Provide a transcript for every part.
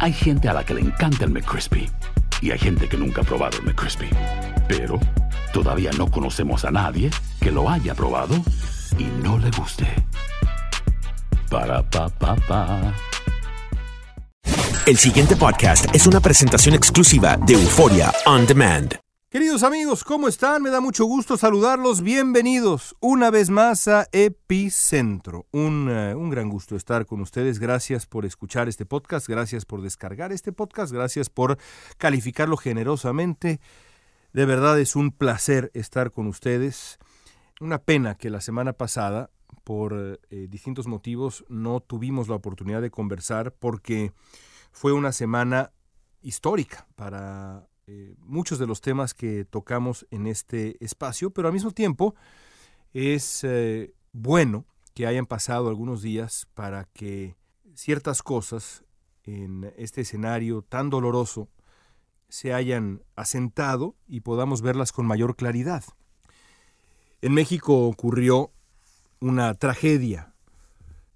Hay gente a la que le encanta el McCrispy y hay gente que nunca ha probado el McCrispy. Pero todavía no conocemos a nadie que lo haya probado y no le guste. Para pa pa pa. El siguiente podcast es una presentación exclusiva de Euforia On Demand. Queridos amigos, ¿cómo están? Me da mucho gusto saludarlos. Bienvenidos una vez más a Epicentro. Un, eh, un, gran gusto estar con ustedes. Gracias por escuchar este podcast, gracias por descargar este podcast, gracias por calificarlo generosamente. De verdad es un placer estar con ustedes. Una pena que la semana pasada, por eh, distintos motivos, no tuvimos la oportunidad de conversar porque fue una semana histórica para eh, muchos de los temas que tocamos en este espacio, pero al mismo tiempo es eh, bueno que hayan pasado algunos días para que ciertas cosas en este escenario tan doloroso se hayan asentado y podamos verlas con mayor claridad. En México ocurrió una tragedia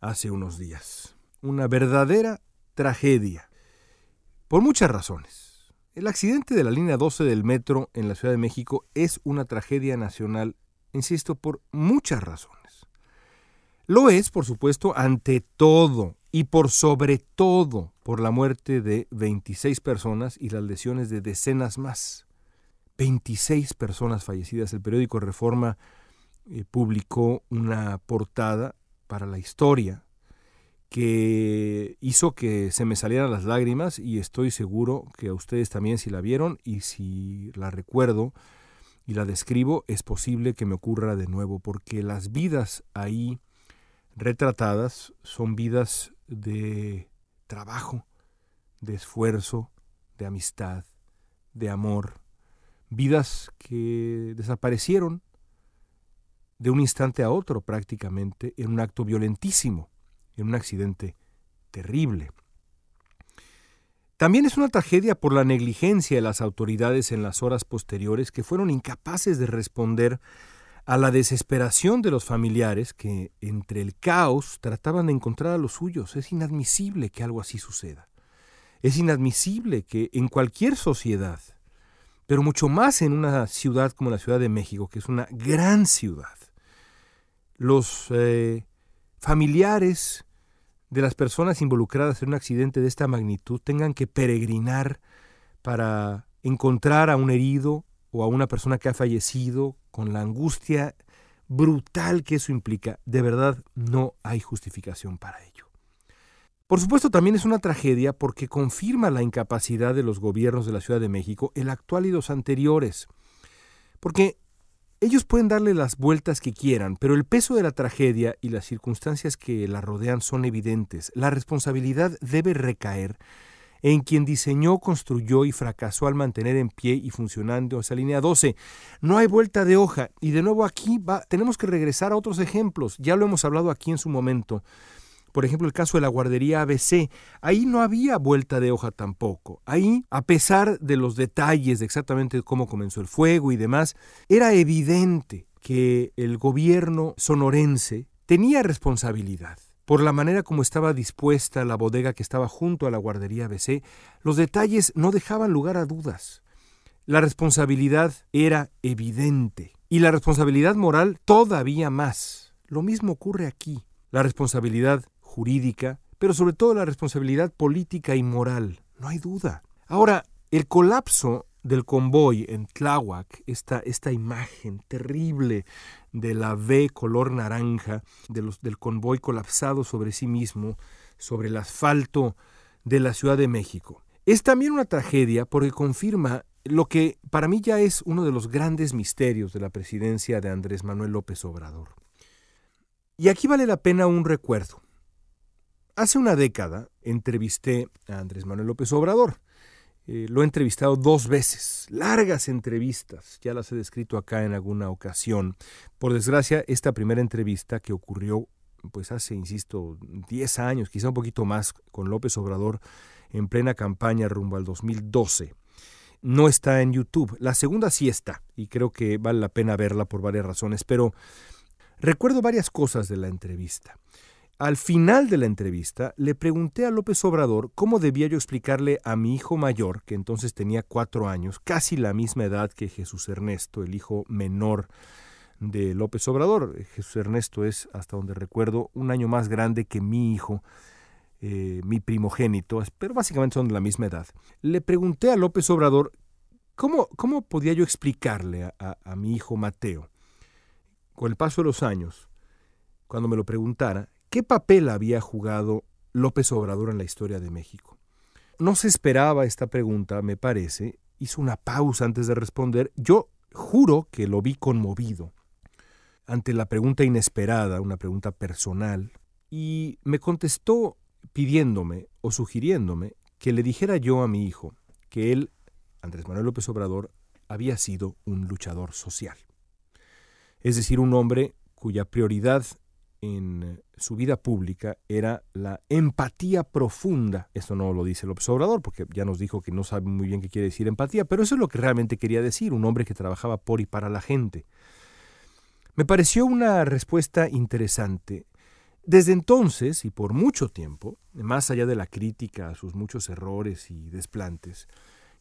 hace unos días, una verdadera tragedia, por muchas razones. El accidente de la línea 12 del metro en la Ciudad de México es una tragedia nacional, insisto, por muchas razones. Lo es, por supuesto, ante todo y por sobre todo por la muerte de 26 personas y las lesiones de decenas más. 26 personas fallecidas. El periódico Reforma eh, publicó una portada para la historia que hizo que se me salieran las lágrimas y estoy seguro que a ustedes también si la vieron y si la recuerdo y la describo es posible que me ocurra de nuevo porque las vidas ahí retratadas son vidas de trabajo, de esfuerzo, de amistad, de amor, vidas que desaparecieron de un instante a otro prácticamente en un acto violentísimo en un accidente terrible. También es una tragedia por la negligencia de las autoridades en las horas posteriores que fueron incapaces de responder a la desesperación de los familiares que, entre el caos, trataban de encontrar a los suyos. Es inadmisible que algo así suceda. Es inadmisible que en cualquier sociedad, pero mucho más en una ciudad como la Ciudad de México, que es una gran ciudad, los eh, familiares de las personas involucradas en un accidente de esta magnitud tengan que peregrinar para encontrar a un herido o a una persona que ha fallecido con la angustia brutal que eso implica, de verdad no hay justificación para ello. Por supuesto también es una tragedia porque confirma la incapacidad de los gobiernos de la Ciudad de México, el actual y los anteriores. Porque ellos pueden darle las vueltas que quieran, pero el peso de la tragedia y las circunstancias que la rodean son evidentes. La responsabilidad debe recaer en quien diseñó, construyó y fracasó al mantener en pie y funcionando esa línea 12. No hay vuelta de hoja. Y de nuevo aquí va, tenemos que regresar a otros ejemplos. Ya lo hemos hablado aquí en su momento. Por ejemplo, el caso de la guardería ABC. Ahí no había vuelta de hoja tampoco. Ahí, a pesar de los detalles de exactamente cómo comenzó el fuego y demás, era evidente que el gobierno sonorense tenía responsabilidad. Por la manera como estaba dispuesta la bodega que estaba junto a la guardería ABC, los detalles no dejaban lugar a dudas. La responsabilidad era evidente y la responsabilidad moral todavía más. Lo mismo ocurre aquí. La responsabilidad jurídica, pero sobre todo la responsabilidad política y moral, no hay duda. Ahora, el colapso del convoy en Tláhuac, esta, esta imagen terrible de la V color naranja, de los, del convoy colapsado sobre sí mismo, sobre el asfalto de la Ciudad de México. Es también una tragedia porque confirma lo que para mí ya es uno de los grandes misterios de la presidencia de Andrés Manuel López Obrador. Y aquí vale la pena un recuerdo. Hace una década entrevisté a Andrés Manuel López Obrador. Eh, lo he entrevistado dos veces, largas entrevistas, ya las he descrito acá en alguna ocasión. Por desgracia, esta primera entrevista que ocurrió pues hace, insisto, 10 años, quizá un poquito más, con López Obrador en plena campaña rumbo al 2012, no está en YouTube. La segunda sí está, y creo que vale la pena verla por varias razones, pero recuerdo varias cosas de la entrevista. Al final de la entrevista le pregunté a López Obrador cómo debía yo explicarle a mi hijo mayor, que entonces tenía cuatro años, casi la misma edad que Jesús Ernesto, el hijo menor de López Obrador. Jesús Ernesto es, hasta donde recuerdo, un año más grande que mi hijo, eh, mi primogénito, pero básicamente son de la misma edad. Le pregunté a López Obrador cómo, cómo podía yo explicarle a, a mi hijo Mateo, con el paso de los años, cuando me lo preguntara, ¿Qué papel había jugado López Obrador en la historia de México? No se esperaba esta pregunta, me parece. Hizo una pausa antes de responder. Yo juro que lo vi conmovido ante la pregunta inesperada, una pregunta personal, y me contestó pidiéndome o sugiriéndome que le dijera yo a mi hijo que él, Andrés Manuel López Obrador, había sido un luchador social. Es decir, un hombre cuya prioridad en su vida pública era la empatía profunda. Esto no lo dice el observador, porque ya nos dijo que no sabe muy bien qué quiere decir empatía, pero eso es lo que realmente quería decir, un hombre que trabajaba por y para la gente. Me pareció una respuesta interesante. Desde entonces, y por mucho tiempo, más allá de la crítica a sus muchos errores y desplantes,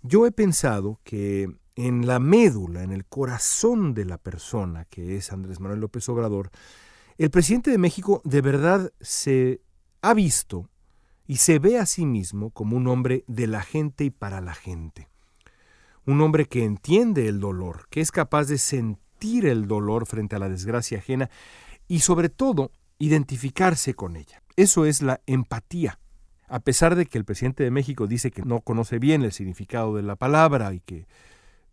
yo he pensado que en la médula, en el corazón de la persona que es Andrés Manuel López Obrador, el presidente de México de verdad se ha visto y se ve a sí mismo como un hombre de la gente y para la gente. Un hombre que entiende el dolor, que es capaz de sentir el dolor frente a la desgracia ajena y sobre todo identificarse con ella. Eso es la empatía. A pesar de que el presidente de México dice que no conoce bien el significado de la palabra y que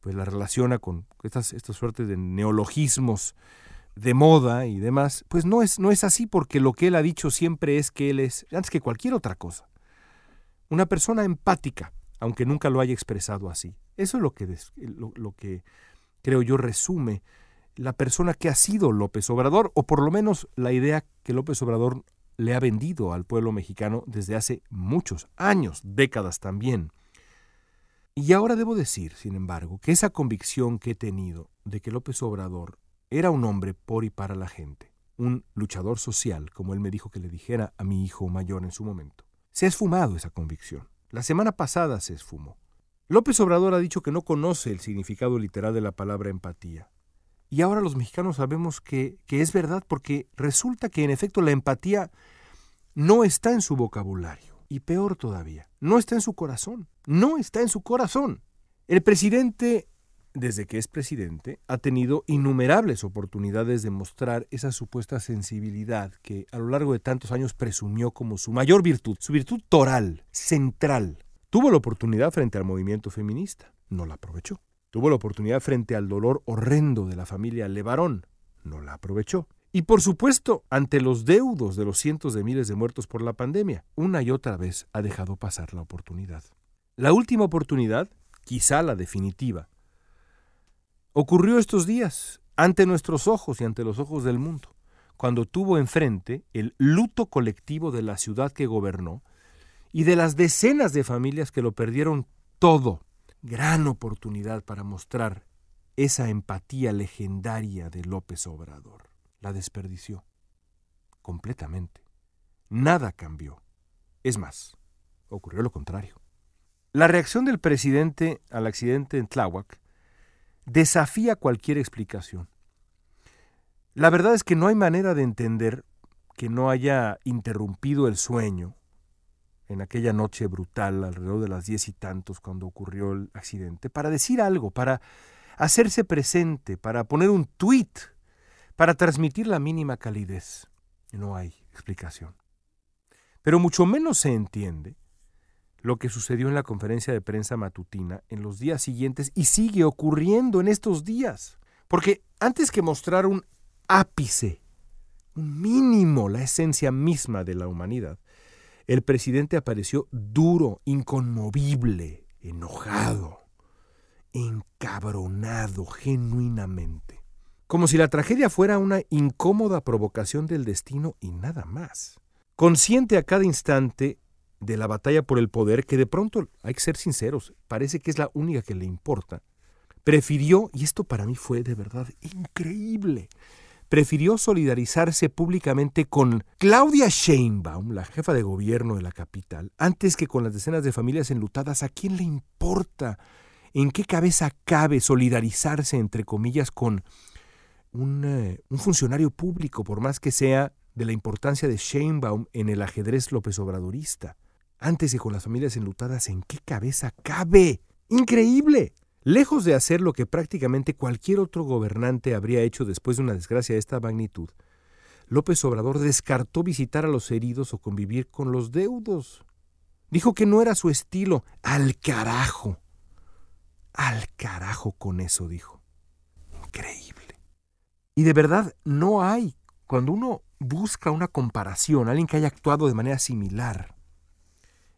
pues la relaciona con estas, estas suertes de neologismos de moda y demás, pues no es, no es así porque lo que él ha dicho siempre es que él es, antes que cualquier otra cosa, una persona empática, aunque nunca lo haya expresado así. Eso es lo que, lo, que creo yo resume la persona que ha sido López Obrador, o por lo menos la idea que López Obrador le ha vendido al pueblo mexicano desde hace muchos años, décadas también. Y ahora debo decir, sin embargo, que esa convicción que he tenido de que López Obrador era un hombre por y para la gente, un luchador social, como él me dijo que le dijera a mi hijo mayor en su momento. Se ha esfumado esa convicción. La semana pasada se esfumó. López Obrador ha dicho que no conoce el significado literal de la palabra empatía. Y ahora los mexicanos sabemos que, que es verdad porque resulta que en efecto la empatía no está en su vocabulario. Y peor todavía, no está en su corazón. No está en su corazón. El presidente desde que es presidente, ha tenido innumerables oportunidades de mostrar esa supuesta sensibilidad que a lo largo de tantos años presumió como su mayor virtud, su virtud toral, central. Tuvo la oportunidad frente al movimiento feminista, no la aprovechó. Tuvo la oportunidad frente al dolor horrendo de la familia Levarón, no la aprovechó. Y por supuesto, ante los deudos de los cientos de miles de muertos por la pandemia, una y otra vez ha dejado pasar la oportunidad. La última oportunidad, quizá la definitiva, Ocurrió estos días, ante nuestros ojos y ante los ojos del mundo, cuando tuvo enfrente el luto colectivo de la ciudad que gobernó y de las decenas de familias que lo perdieron todo. Gran oportunidad para mostrar esa empatía legendaria de López Obrador. La desperdició. Completamente. Nada cambió. Es más, ocurrió lo contrario. La reacción del presidente al accidente en Tláhuac desafía cualquier explicación. La verdad es que no hay manera de entender que no haya interrumpido el sueño en aquella noche brutal, alrededor de las diez y tantos, cuando ocurrió el accidente, para decir algo, para hacerse presente, para poner un tuit, para transmitir la mínima calidez. No hay explicación. Pero mucho menos se entiende lo que sucedió en la conferencia de prensa matutina en los días siguientes y sigue ocurriendo en estos días. Porque antes que mostrar un ápice, un mínimo, la esencia misma de la humanidad, el presidente apareció duro, inconmovible, enojado, encabronado genuinamente. Como si la tragedia fuera una incómoda provocación del destino y nada más. Consciente a cada instante de la batalla por el poder, que de pronto, hay que ser sinceros, parece que es la única que le importa, prefirió, y esto para mí fue de verdad increíble, prefirió solidarizarse públicamente con Claudia Sheinbaum, la jefa de gobierno de la capital, antes que con las decenas de familias enlutadas. ¿A quién le importa? ¿En qué cabeza cabe solidarizarse, entre comillas, con un, eh, un funcionario público, por más que sea de la importancia de Sheinbaum en el ajedrez López Obradorista? Antes que con las familias enlutadas, ¿en qué cabeza cabe? ¡Increíble! Lejos de hacer lo que prácticamente cualquier otro gobernante habría hecho después de una desgracia de esta magnitud, López Obrador descartó visitar a los heridos o convivir con los deudos. Dijo que no era su estilo. Al carajo. Al carajo con eso, dijo. Increíble. Y de verdad no hay, cuando uno busca una comparación, alguien que haya actuado de manera similar,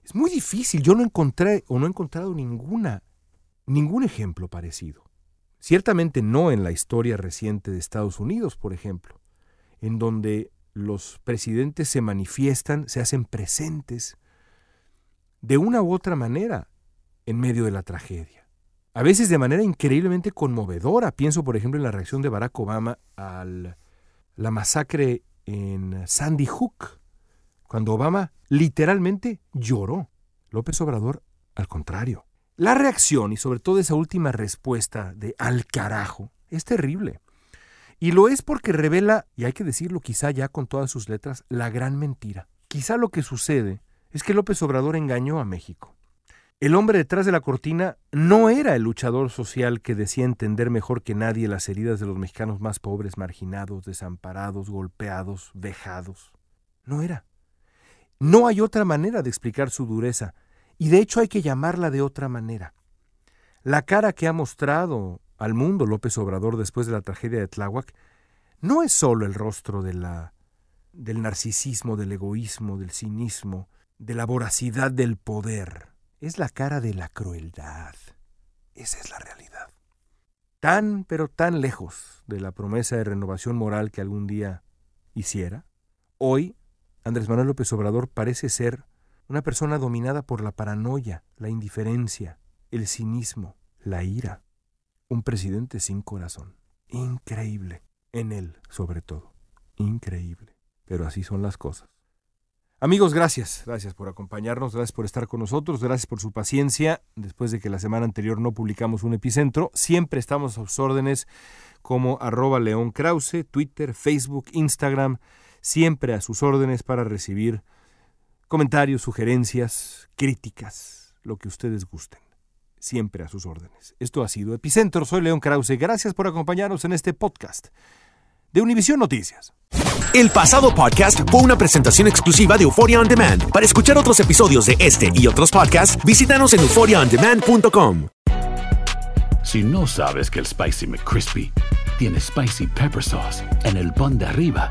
es muy difícil. Yo no encontré o no he encontrado ninguna, ningún ejemplo parecido. Ciertamente no en la historia reciente de Estados Unidos, por ejemplo, en donde los presidentes se manifiestan, se hacen presentes de una u otra manera en medio de la tragedia. A veces de manera increíblemente conmovedora. Pienso, por ejemplo, en la reacción de Barack Obama a la masacre en Sandy Hook, cuando Obama literalmente lloró. López Obrador, al contrario. La reacción y sobre todo esa última respuesta de al carajo es terrible. Y lo es porque revela, y hay que decirlo quizá ya con todas sus letras, la gran mentira. Quizá lo que sucede es que López Obrador engañó a México. El hombre detrás de la cortina no era el luchador social que decía entender mejor que nadie las heridas de los mexicanos más pobres, marginados, desamparados, golpeados, vejados. No era. No hay otra manera de explicar su dureza, y de hecho hay que llamarla de otra manera. La cara que ha mostrado al mundo López Obrador después de la tragedia de Tláhuac no es solo el rostro del narcisismo, del egoísmo, del cinismo, de la voracidad del poder. Es la cara de la crueldad. Esa es la realidad. Tan, pero tan lejos de la promesa de renovación moral que algún día hiciera, hoy Andrés Manuel López Obrador parece ser una persona dominada por la paranoia, la indiferencia, el cinismo, la ira. Un presidente sin corazón. Increíble. En él, sobre todo. Increíble. Pero así son las cosas. Amigos, gracias. Gracias por acompañarnos, gracias por estar con nosotros, gracias por su paciencia. Después de que la semana anterior no publicamos un epicentro, siempre estamos a sus órdenes como arroba León Krause, Twitter, Facebook, Instagram siempre a sus órdenes para recibir comentarios, sugerencias, críticas, lo que ustedes gusten. Siempre a sus órdenes. Esto ha sido Epicentro. Soy León Krause. Gracias por acompañarnos en este podcast de Univisión Noticias. El pasado podcast fue una presentación exclusiva de Euphoria On Demand. Para escuchar otros episodios de este y otros podcasts, visítanos en euphoriaondemand.com. Si no sabes que el Spicy McCrispy tiene Spicy Pepper Sauce en el pan de arriba